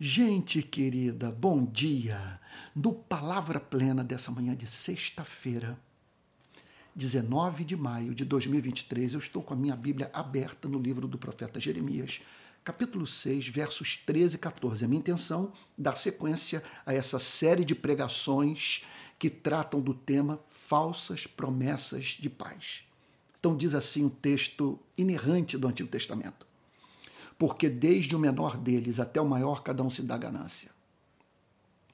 Gente querida, bom dia! No Palavra Plena dessa manhã de sexta-feira, 19 de maio de 2023, eu estou com a minha Bíblia aberta no livro do profeta Jeremias, capítulo 6, versos 13 e 14. A minha intenção é dar sequência a essa série de pregações que tratam do tema falsas promessas de paz. Então diz assim o um texto inerrante do Antigo Testamento porque desde o menor deles até o maior, cada um se dá ganância.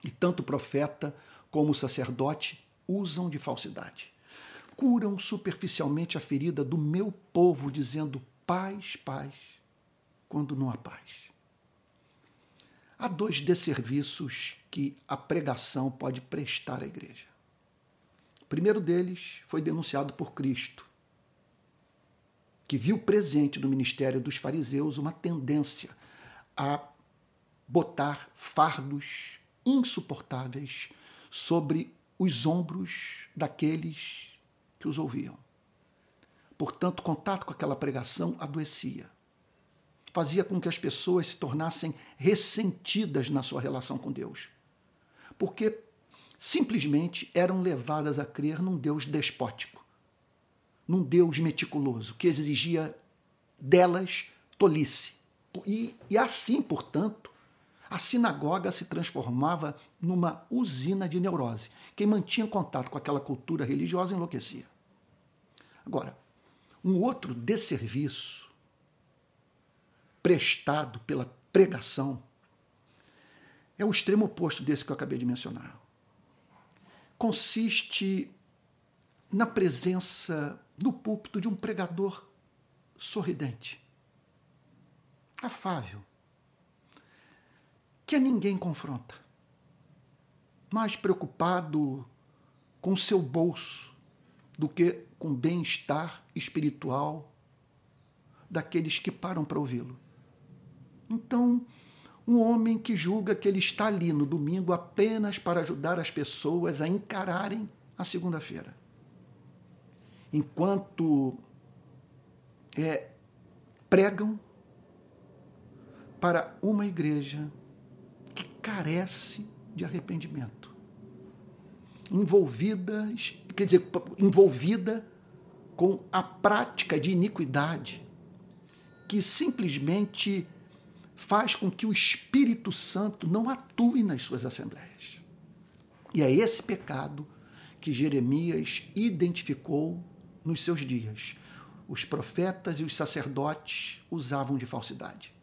E tanto o profeta como o sacerdote usam de falsidade. Curam superficialmente a ferida do meu povo, dizendo paz, paz, quando não há paz. Há dois desserviços que a pregação pode prestar à igreja. O primeiro deles foi denunciado por Cristo que viu presente no ministério dos fariseus uma tendência a botar fardos insuportáveis sobre os ombros daqueles que os ouviam. Portanto, contato com aquela pregação adoecia. Fazia com que as pessoas se tornassem ressentidas na sua relação com Deus. Porque simplesmente eram levadas a crer num Deus despótico num Deus meticuloso, que exigia delas tolice. E, e assim, portanto, a sinagoga se transformava numa usina de neurose. Quem mantinha contato com aquela cultura religiosa enlouquecia. Agora, um outro desserviço prestado pela pregação é o extremo oposto desse que eu acabei de mencionar. Consiste na presença no púlpito de um pregador sorridente, afável, que a ninguém confronta, mais preocupado com seu bolso do que com o bem-estar espiritual daqueles que param para ouvi-lo. Então, um homem que julga que ele está ali no domingo apenas para ajudar as pessoas a encararem a segunda-feira enquanto é, pregam para uma igreja que carece de arrependimento, envolvidas, quer dizer, envolvida com a prática de iniquidade que simplesmente faz com que o Espírito Santo não atue nas suas assembleias. E é esse pecado que Jeremias identificou nos seus dias. Os profetas e os sacerdotes usavam de falsidade.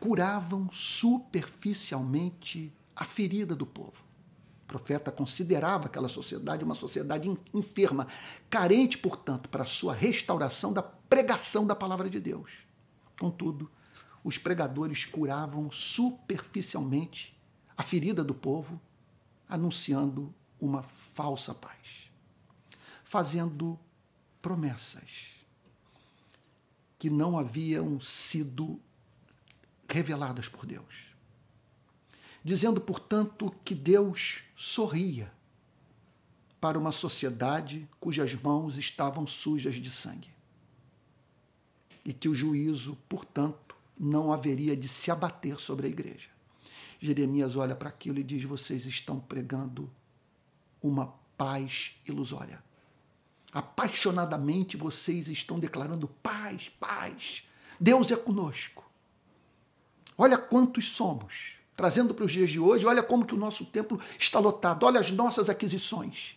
Curavam superficialmente a ferida do povo. O profeta considerava aquela sociedade uma sociedade enferma, carente, portanto, para sua restauração da pregação da palavra de Deus. Contudo, os pregadores curavam superficialmente a ferida do povo, anunciando uma falsa paz, fazendo promessas que não haviam sido reveladas por Deus. Dizendo, portanto, que Deus sorria para uma sociedade cujas mãos estavam sujas de sangue. E que o juízo, portanto, não haveria de se abater sobre a igreja. Jeremias olha para aquilo e diz: Vocês estão pregando uma paz ilusória apaixonadamente vocês estão declarando paz, paz. Deus é conosco. Olha quantos somos. Trazendo para os dias de hoje, olha como que o nosso templo está lotado. Olha as nossas aquisições.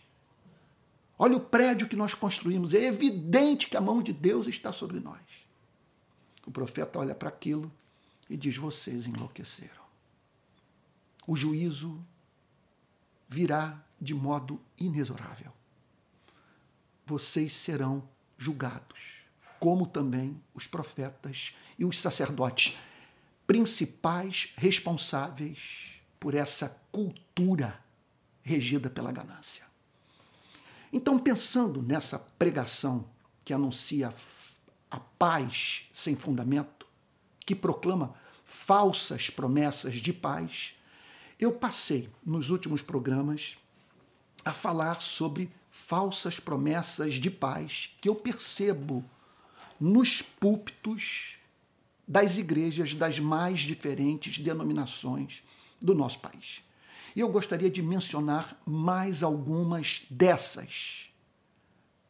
Olha o prédio que nós construímos. É evidente que a mão de Deus está sobre nós. O profeta olha para aquilo e diz: Vocês enlouqueceram. O juízo virá de modo inexorável vocês serão julgados, como também os profetas e os sacerdotes, principais responsáveis por essa cultura regida pela ganância. Então, pensando nessa pregação que anuncia a paz sem fundamento, que proclama falsas promessas de paz, eu passei nos últimos programas a falar sobre falsas promessas de paz que eu percebo nos púlpitos das igrejas das mais diferentes denominações do nosso país. E eu gostaria de mencionar mais algumas dessas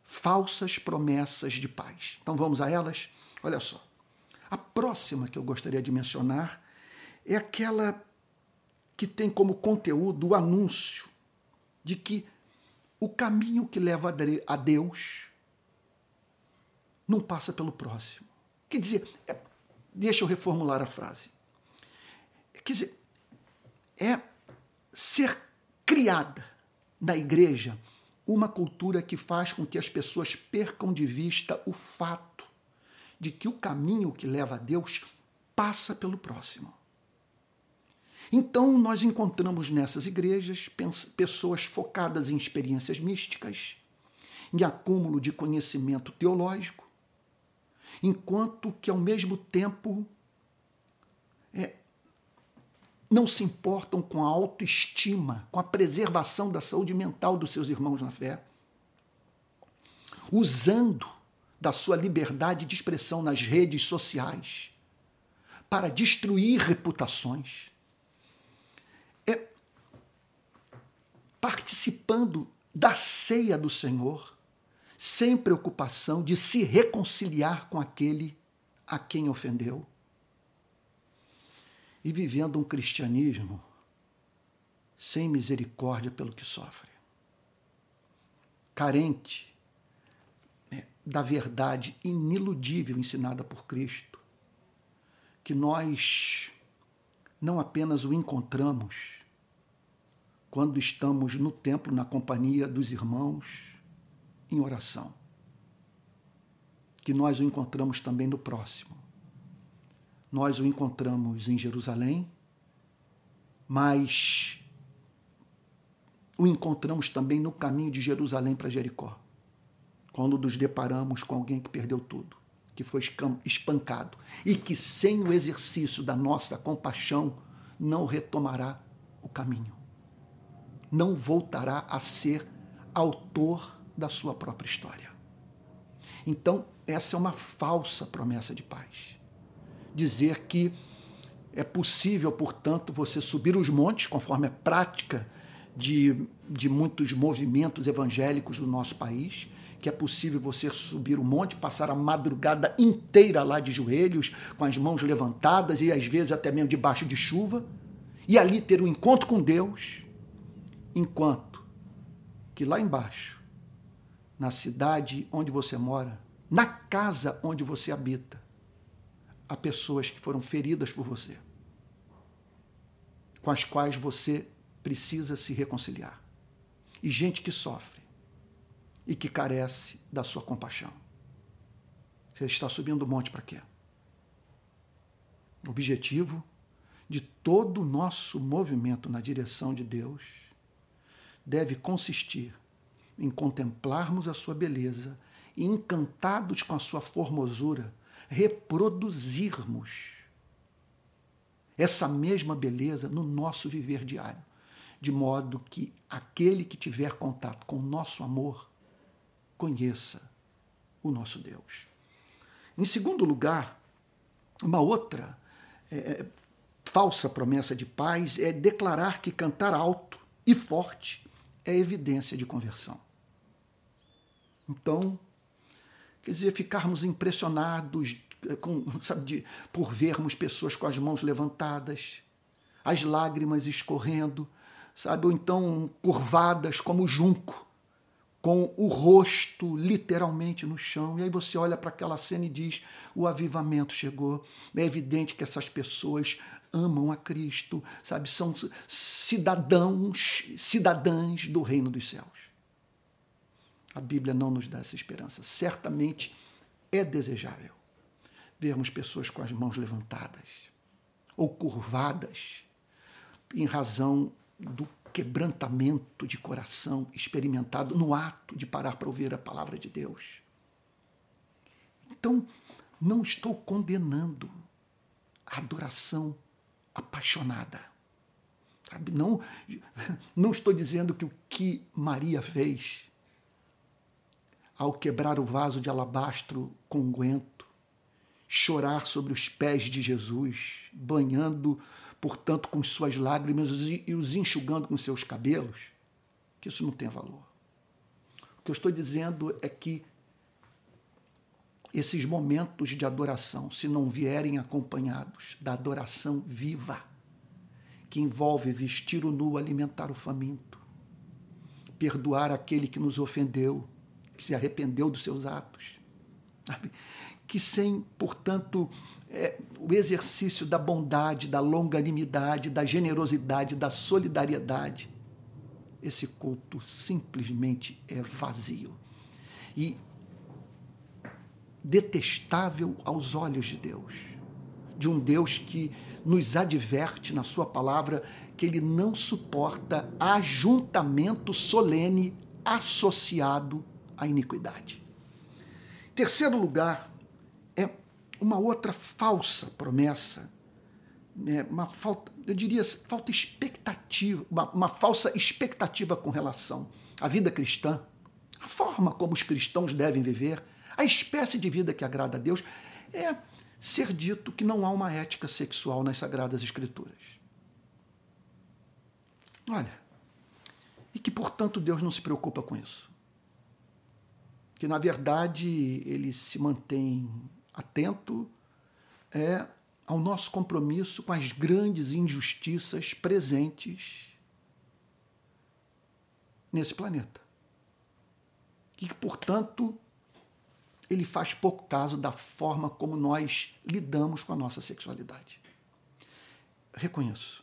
falsas promessas de paz. Então vamos a elas? Olha só. A próxima que eu gostaria de mencionar é aquela que tem como conteúdo o anúncio de que o caminho que leva a Deus não passa pelo próximo. Quer dizer, é, deixa eu reformular a frase. Quer dizer, é ser criada na igreja uma cultura que faz com que as pessoas percam de vista o fato de que o caminho que leva a Deus passa pelo próximo. Então, nós encontramos nessas igrejas pessoas focadas em experiências místicas, em acúmulo de conhecimento teológico, enquanto que, ao mesmo tempo, é, não se importam com a autoestima, com a preservação da saúde mental dos seus irmãos na fé, usando da sua liberdade de expressão nas redes sociais para destruir reputações. Participando da ceia do Senhor sem preocupação de se reconciliar com aquele a quem ofendeu. E vivendo um cristianismo sem misericórdia pelo que sofre. Carente da verdade iniludível ensinada por Cristo, que nós não apenas o encontramos quando estamos no templo na companhia dos irmãos em oração, que nós o encontramos também no próximo. Nós o encontramos em Jerusalém, mas o encontramos também no caminho de Jerusalém para Jericó quando nos deparamos com alguém que perdeu tudo, que foi espancado e que, sem o exercício da nossa compaixão, não retomará o caminho, não voltará a ser autor da sua própria história. Então, essa é uma falsa promessa de paz. Dizer que é possível, portanto, você subir os montes, conforme a prática de, de muitos movimentos evangélicos do nosso país, que é possível você subir o monte, passar a madrugada inteira lá de joelhos, com as mãos levantadas e às vezes até mesmo debaixo de chuva, e ali ter um encontro com Deus, enquanto que lá embaixo, na cidade onde você mora, na casa onde você habita, há pessoas que foram feridas por você, com as quais você precisa se reconciliar. E gente que sofre e que carece da sua compaixão. Você está subindo o monte para quê? O objetivo de todo o nosso movimento na direção de Deus deve consistir em contemplarmos a sua beleza e, encantados com a sua formosura, reproduzirmos essa mesma beleza no nosso viver diário, de modo que aquele que tiver contato com o nosso amor conheça o nosso Deus. Em segundo lugar, uma outra é, é, falsa promessa de paz é declarar que cantar alto e forte é evidência de conversão. Então, quer dizer, ficarmos impressionados é, com, sabe, de, por vermos pessoas com as mãos levantadas, as lágrimas escorrendo, sabe, ou então curvadas como junco, com o rosto literalmente no chão. E aí você olha para aquela cena e diz: o avivamento chegou. É evidente que essas pessoas amam a Cristo, sabe? São cidadãos, cidadãs do reino dos céus. A Bíblia não nos dá essa esperança. Certamente é desejável vermos pessoas com as mãos levantadas ou curvadas em razão do quebrantamento de coração experimentado no ato de parar para ouvir a palavra de Deus. Então, não estou condenando a adoração apaixonada. Sabe? Não, não estou dizendo que o que Maria fez ao quebrar o vaso de alabastro com unguento chorar sobre os pés de Jesus, banhando, portanto, com suas lágrimas e os enxugando com seus cabelos, que isso não tem valor. O que eu estou dizendo é que esses momentos de adoração, se não vierem acompanhados da adoração viva, que envolve vestir o nu, alimentar o faminto, perdoar aquele que nos ofendeu, que se arrependeu dos seus atos, que sem, portanto, é, o exercício da bondade, da longanimidade, da generosidade, da solidariedade, esse culto simplesmente é vazio. E detestável aos olhos de Deus. De um Deus que nos adverte na Sua palavra que Ele não suporta ajuntamento solene associado à iniquidade. Terceiro lugar, uma outra falsa promessa, né? uma falta, eu diria, falta expectativa, uma, uma falsa expectativa com relação à vida cristã, a forma como os cristãos devem viver, a espécie de vida que agrada a Deus é ser dito que não há uma ética sexual nas Sagradas Escrituras. Olha, e que, portanto, Deus não se preocupa com isso. Que, na verdade, ele se mantém atento é, ao nosso compromisso com as grandes injustiças presentes nesse planeta. E portanto, ele faz pouco caso da forma como nós lidamos com a nossa sexualidade. Reconheço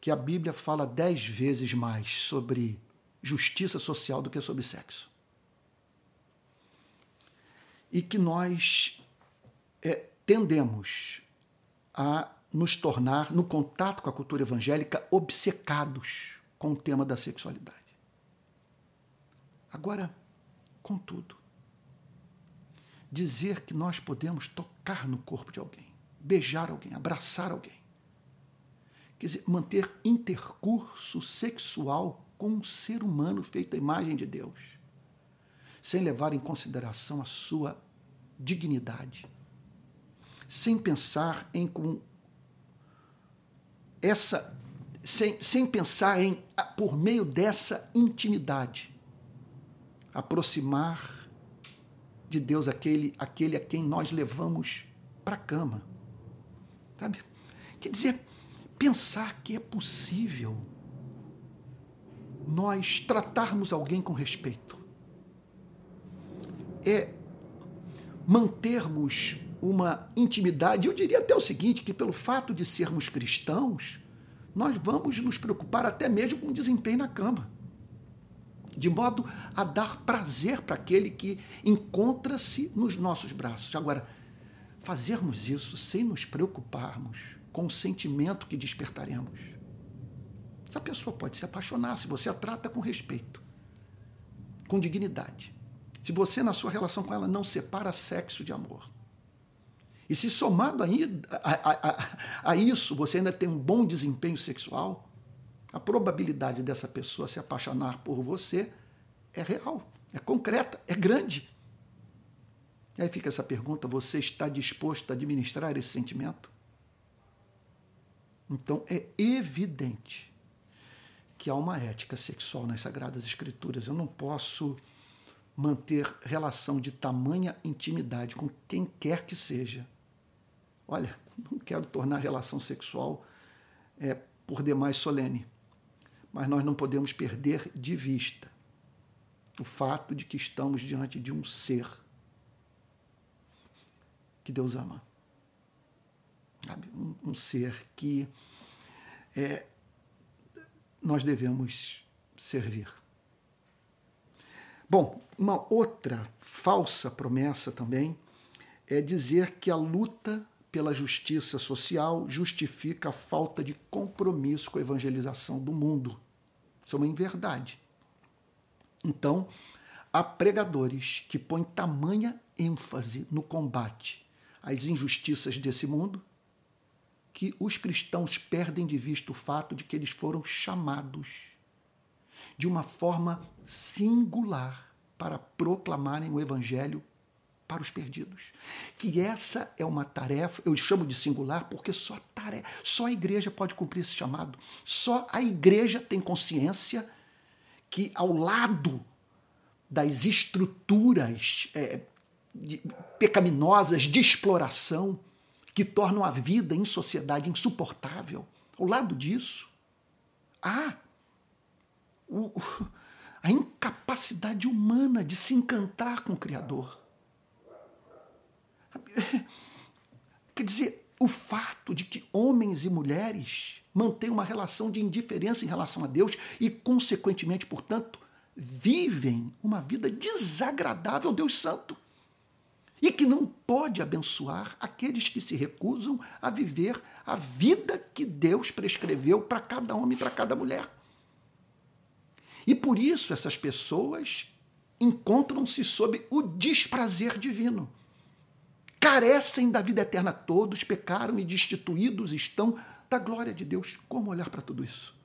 que a Bíblia fala dez vezes mais sobre justiça social do que sobre sexo. E que nós é, tendemos a nos tornar, no contato com a cultura evangélica, obcecados com o tema da sexualidade. Agora, contudo, dizer que nós podemos tocar no corpo de alguém, beijar alguém, abraçar alguém. Quer dizer, manter intercurso sexual com um ser humano feito à imagem de Deus, sem levar em consideração a sua dignidade, sem pensar em com essa sem, sem pensar em por meio dessa intimidade aproximar de Deus aquele, aquele a quem nós levamos para a cama. Sabe? Quer dizer, pensar que é possível nós tratarmos alguém com respeito. É mantermos uma intimidade. Eu diria até o seguinte: que pelo fato de sermos cristãos, nós vamos nos preocupar até mesmo com o desempenho na cama de modo a dar prazer para aquele que encontra-se nos nossos braços. Agora, fazermos isso sem nos preocuparmos com o sentimento que despertaremos. Essa pessoa pode se apaixonar se você a trata com respeito, com dignidade. Se você, na sua relação com ela, não separa sexo de amor. E se somado a, a, a, a isso você ainda tem um bom desempenho sexual, a probabilidade dessa pessoa se apaixonar por você é real, é concreta, é grande. E aí fica essa pergunta: você está disposto a administrar esse sentimento? Então é evidente que há uma ética sexual nas Sagradas Escrituras. Eu não posso manter relação de tamanha intimidade com quem quer que seja. Olha, não quero tornar a relação sexual é, por demais solene mas nós não podemos perder de vista o fato de que estamos diante de um ser que Deus ama. Um, um ser que é, nós devemos servir. Bom, uma outra falsa promessa também é dizer que a luta pela justiça social justifica a falta de compromisso com a evangelização do mundo. Isso é uma inverdade. Então, há pregadores que põem tamanha ênfase no combate às injustiças desse mundo que os cristãos perdem de vista o fato de que eles foram chamados de uma forma singular para proclamarem o evangelho para os perdidos. Que essa é uma tarefa, eu chamo de singular, porque só tarefa, só a igreja pode cumprir esse chamado. Só a igreja tem consciência que ao lado das estruturas é, de, pecaminosas de exploração que tornam a vida em sociedade insuportável, ao lado disso, há o, a incapacidade humana de se encantar com o Criador. Quer dizer, o fato de que homens e mulheres mantêm uma relação de indiferença em relação a Deus e, consequentemente, portanto, vivem uma vida desagradável ao Deus Santo e que não pode abençoar aqueles que se recusam a viver a vida que Deus prescreveu para cada homem e para cada mulher. E por isso essas pessoas encontram-se sob o desprazer divino. Carecem da vida eterna, todos pecaram e destituídos estão da glória de Deus. Como olhar para tudo isso?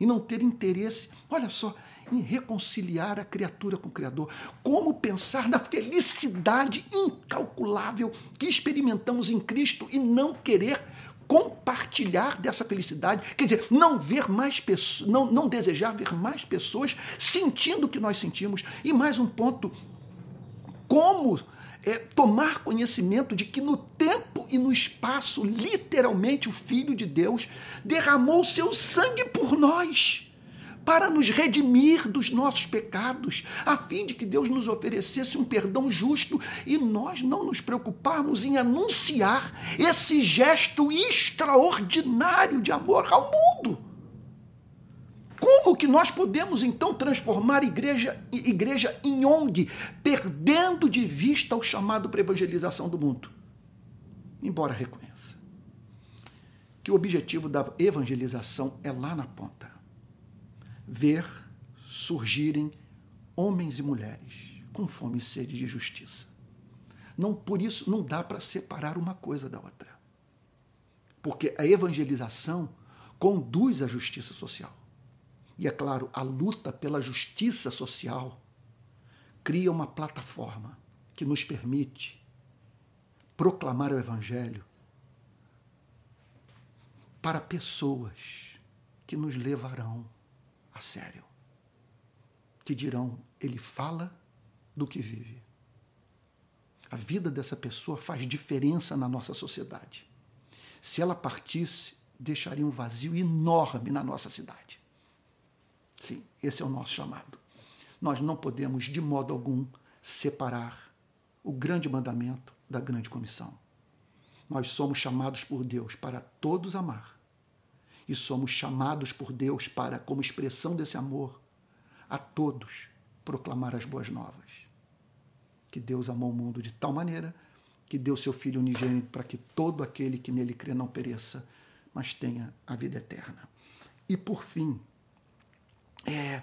E não ter interesse, olha só, em reconciliar a criatura com o Criador. Como pensar na felicidade incalculável que experimentamos em Cristo e não querer compartilhar dessa felicidade, quer dizer, não ver mais pessoas, não, não desejar ver mais pessoas sentindo o que nós sentimos. E mais um ponto, como é, tomar conhecimento de que no tempo e no espaço, literalmente, o Filho de Deus derramou seu sangue por nós para nos redimir dos nossos pecados, a fim de que Deus nos oferecesse um perdão justo e nós não nos preocuparmos em anunciar esse gesto extraordinário de amor ao mundo. Como que nós podemos então transformar igreja, igreja em ONG, perdendo de vista o chamado para evangelização do mundo? Embora reconheça que o objetivo da evangelização é lá na ponta ver surgirem homens e mulheres com fome e sede de justiça. Não por isso não dá para separar uma coisa da outra. Porque a evangelização conduz à justiça social. E é claro, a luta pela justiça social cria uma plataforma que nos permite proclamar o evangelho para pessoas que nos levarão a sério. Que dirão, ele fala do que vive. A vida dessa pessoa faz diferença na nossa sociedade. Se ela partisse, deixaria um vazio enorme na nossa cidade. Sim, esse é o nosso chamado. Nós não podemos, de modo algum, separar o grande mandamento da grande comissão. Nós somos chamados por Deus para todos amar e somos chamados por Deus para, como expressão desse amor, a todos proclamar as boas novas. Que Deus amou o mundo de tal maneira que deu seu Filho unigênito para que todo aquele que nele crê não pereça, mas tenha a vida eterna. E por fim, é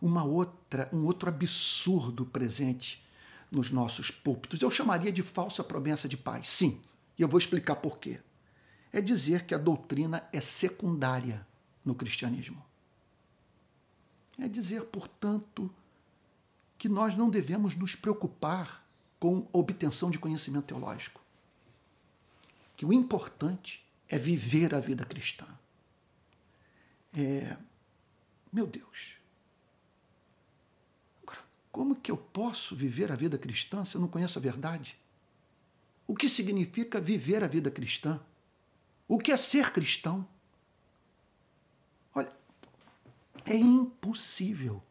uma outra, um outro absurdo presente nos nossos púlpitos. Eu chamaria de falsa promessa de paz. Sim, e eu vou explicar por quê é dizer que a doutrina é secundária no cristianismo. É dizer, portanto, que nós não devemos nos preocupar com a obtenção de conhecimento teológico. Que o importante é viver a vida cristã. É, meu Deus. Agora, como que eu posso viver a vida cristã se eu não conheço a verdade? O que significa viver a vida cristã? O que é ser cristão? Olha, é impossível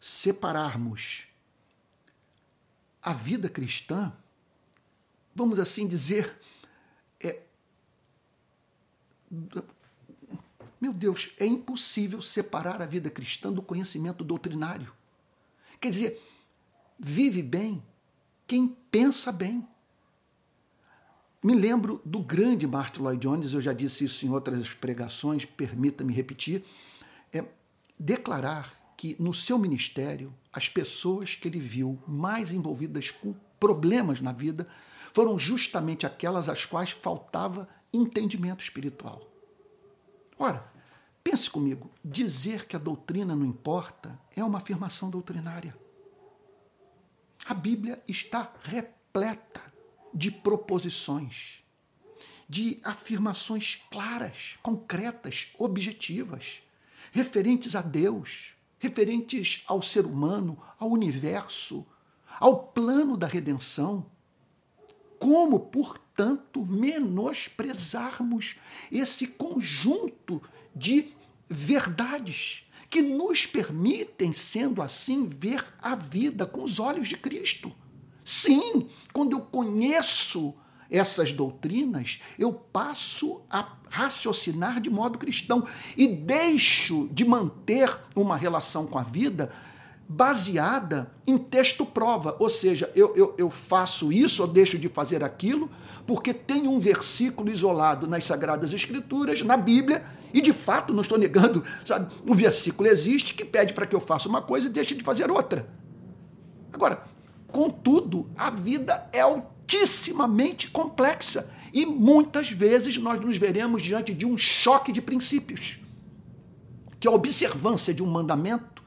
separarmos a vida cristã, vamos assim dizer, é, meu Deus, é impossível separar a vida cristã do conhecimento doutrinário. Quer dizer, vive bem quem pensa bem. Me lembro do grande Martin Lloyd Jones, eu já disse isso em outras pregações, permita-me repetir, é declarar que no seu ministério as pessoas que ele viu mais envolvidas com problemas na vida foram justamente aquelas às quais faltava entendimento espiritual. Ora, pense comigo, dizer que a doutrina não importa é uma afirmação doutrinária. A Bíblia está repleta de proposições, de afirmações claras, concretas, objetivas, referentes a Deus, referentes ao ser humano, ao universo, ao plano da redenção. Como, portanto, menosprezarmos esse conjunto de verdades que nos permitem, sendo assim, ver a vida com os olhos de Cristo? Sim, quando eu conheço essas doutrinas, eu passo a raciocinar de modo cristão e deixo de manter uma relação com a vida baseada em texto-prova. Ou seja, eu, eu, eu faço isso ou deixo de fazer aquilo porque tem um versículo isolado nas Sagradas Escrituras, na Bíblia, e de fato, não estou negando, sabe, um versículo existe que pede para que eu faça uma coisa e deixe de fazer outra. Agora, contudo, a vida é altissimamente complexa e muitas vezes nós nos veremos diante de um choque de princípios. Que a observância de um mandamento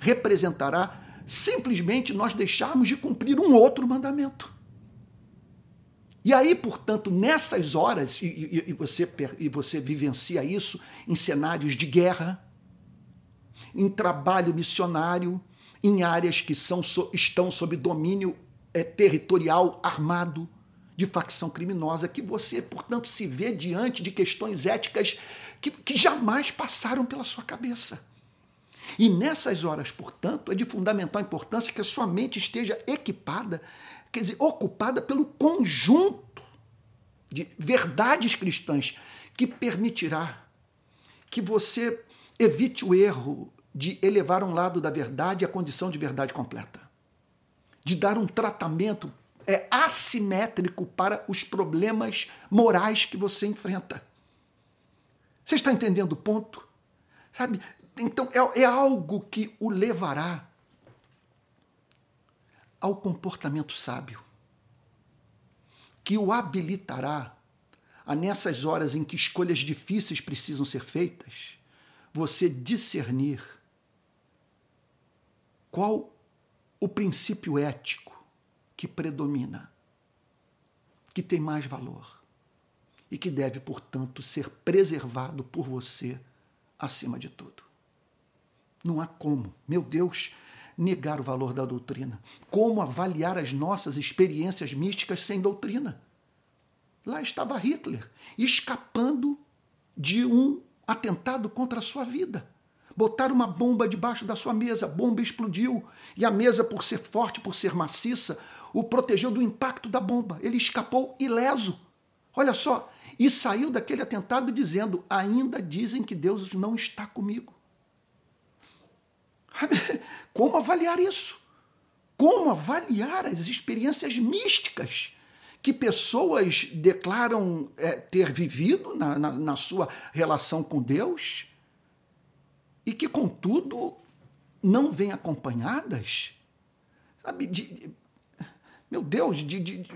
representará simplesmente nós deixarmos de cumprir um outro mandamento. E aí, portanto, nessas horas, e, e, e, você, e você vivencia isso em cenários de guerra, em trabalho missionário, em áreas que são, estão sob domínio é, territorial armado de facção criminosa, que você, portanto, se vê diante de questões éticas que, que jamais passaram pela sua cabeça. E nessas horas, portanto, é de fundamental importância que a sua mente esteja equipada, quer dizer, ocupada pelo conjunto de verdades cristãs que permitirá que você evite o erro de elevar um lado da verdade à condição de verdade completa, de dar um tratamento é, assimétrico para os problemas morais que você enfrenta. Você está entendendo o ponto? Sabe? Então é, é algo que o levará ao comportamento sábio, que o habilitará a nessas horas em que escolhas difíceis precisam ser feitas, você discernir qual o princípio ético que predomina, que tem mais valor e que deve, portanto, ser preservado por você acima de tudo. Não há como, meu Deus, negar o valor da doutrina. Como avaliar as nossas experiências místicas sem doutrina? Lá estava Hitler, escapando de um atentado contra a sua vida. Botaram uma bomba debaixo da sua mesa, a bomba explodiu. E a mesa, por ser forte, por ser maciça, o protegeu do impacto da bomba. Ele escapou ileso. Olha só, e saiu daquele atentado dizendo: ainda dizem que Deus não está comigo. Como avaliar isso? Como avaliar as experiências místicas que pessoas declaram é, ter vivido na, na, na sua relação com Deus? e que, contudo, não vêm acompanhadas, sabe, de, meu Deus, de, de,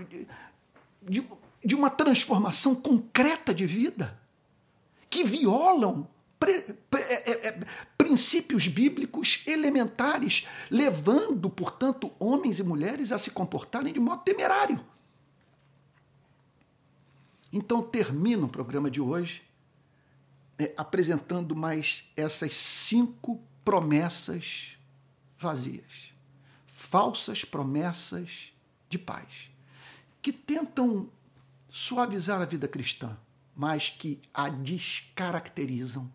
de, de uma transformação concreta de vida, que violam pre, pre, é, é, princípios bíblicos elementares, levando, portanto, homens e mulheres a se comportarem de modo temerário. Então, termino o programa de hoje é, apresentando mais essas cinco promessas vazias, falsas promessas de paz, que tentam suavizar a vida cristã, mas que a descaracterizam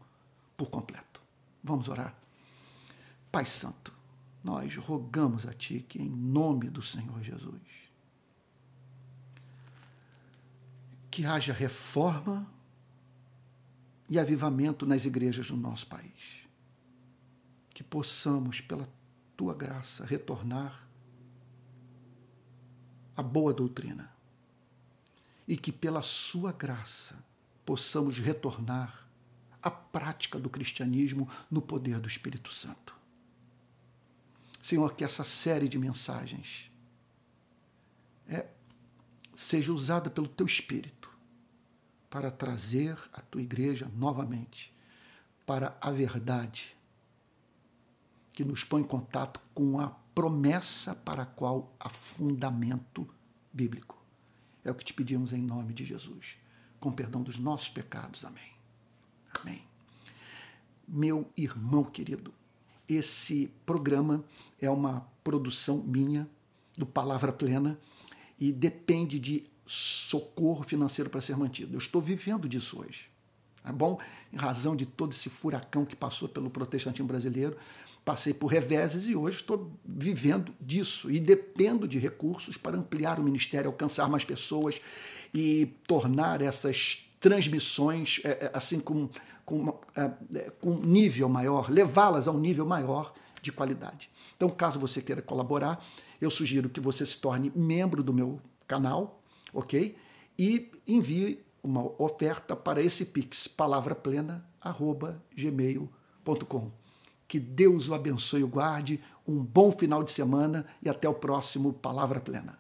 por completo. Vamos orar? Pai Santo, nós rogamos a Ti que, em nome do Senhor Jesus, que haja reforma e avivamento nas igrejas do nosso país. Que possamos, pela tua graça, retornar à boa doutrina. E que pela sua graça possamos retornar à prática do cristianismo no poder do Espírito Santo. Senhor, que essa série de mensagens é, seja usada pelo teu Espírito para trazer a tua igreja novamente para a verdade que nos põe em contato com a promessa para a qual há fundamento bíblico. É o que te pedimos em nome de Jesus, com perdão dos nossos pecados. Amém. Amém. Meu irmão querido, esse programa é uma produção minha, do Palavra Plena, e depende de socorro financeiro para ser mantido. Eu estou vivendo disso hoje. Tá bom? Em razão de todo esse furacão que passou pelo protestantismo brasileiro, passei por reveses e hoje estou vivendo disso e dependo de recursos para ampliar o ministério, alcançar mais pessoas e tornar essas transmissões é, é assim com, com, é, é, com nível maior, levá-las a um nível maior de qualidade. Então, caso você queira colaborar, eu sugiro que você se torne membro do meu canal, ok? E envie uma oferta para esse pix, palavraplena@gmail.com. Que Deus o abençoe e o guarde. Um bom final de semana e até o próximo Palavra Plena.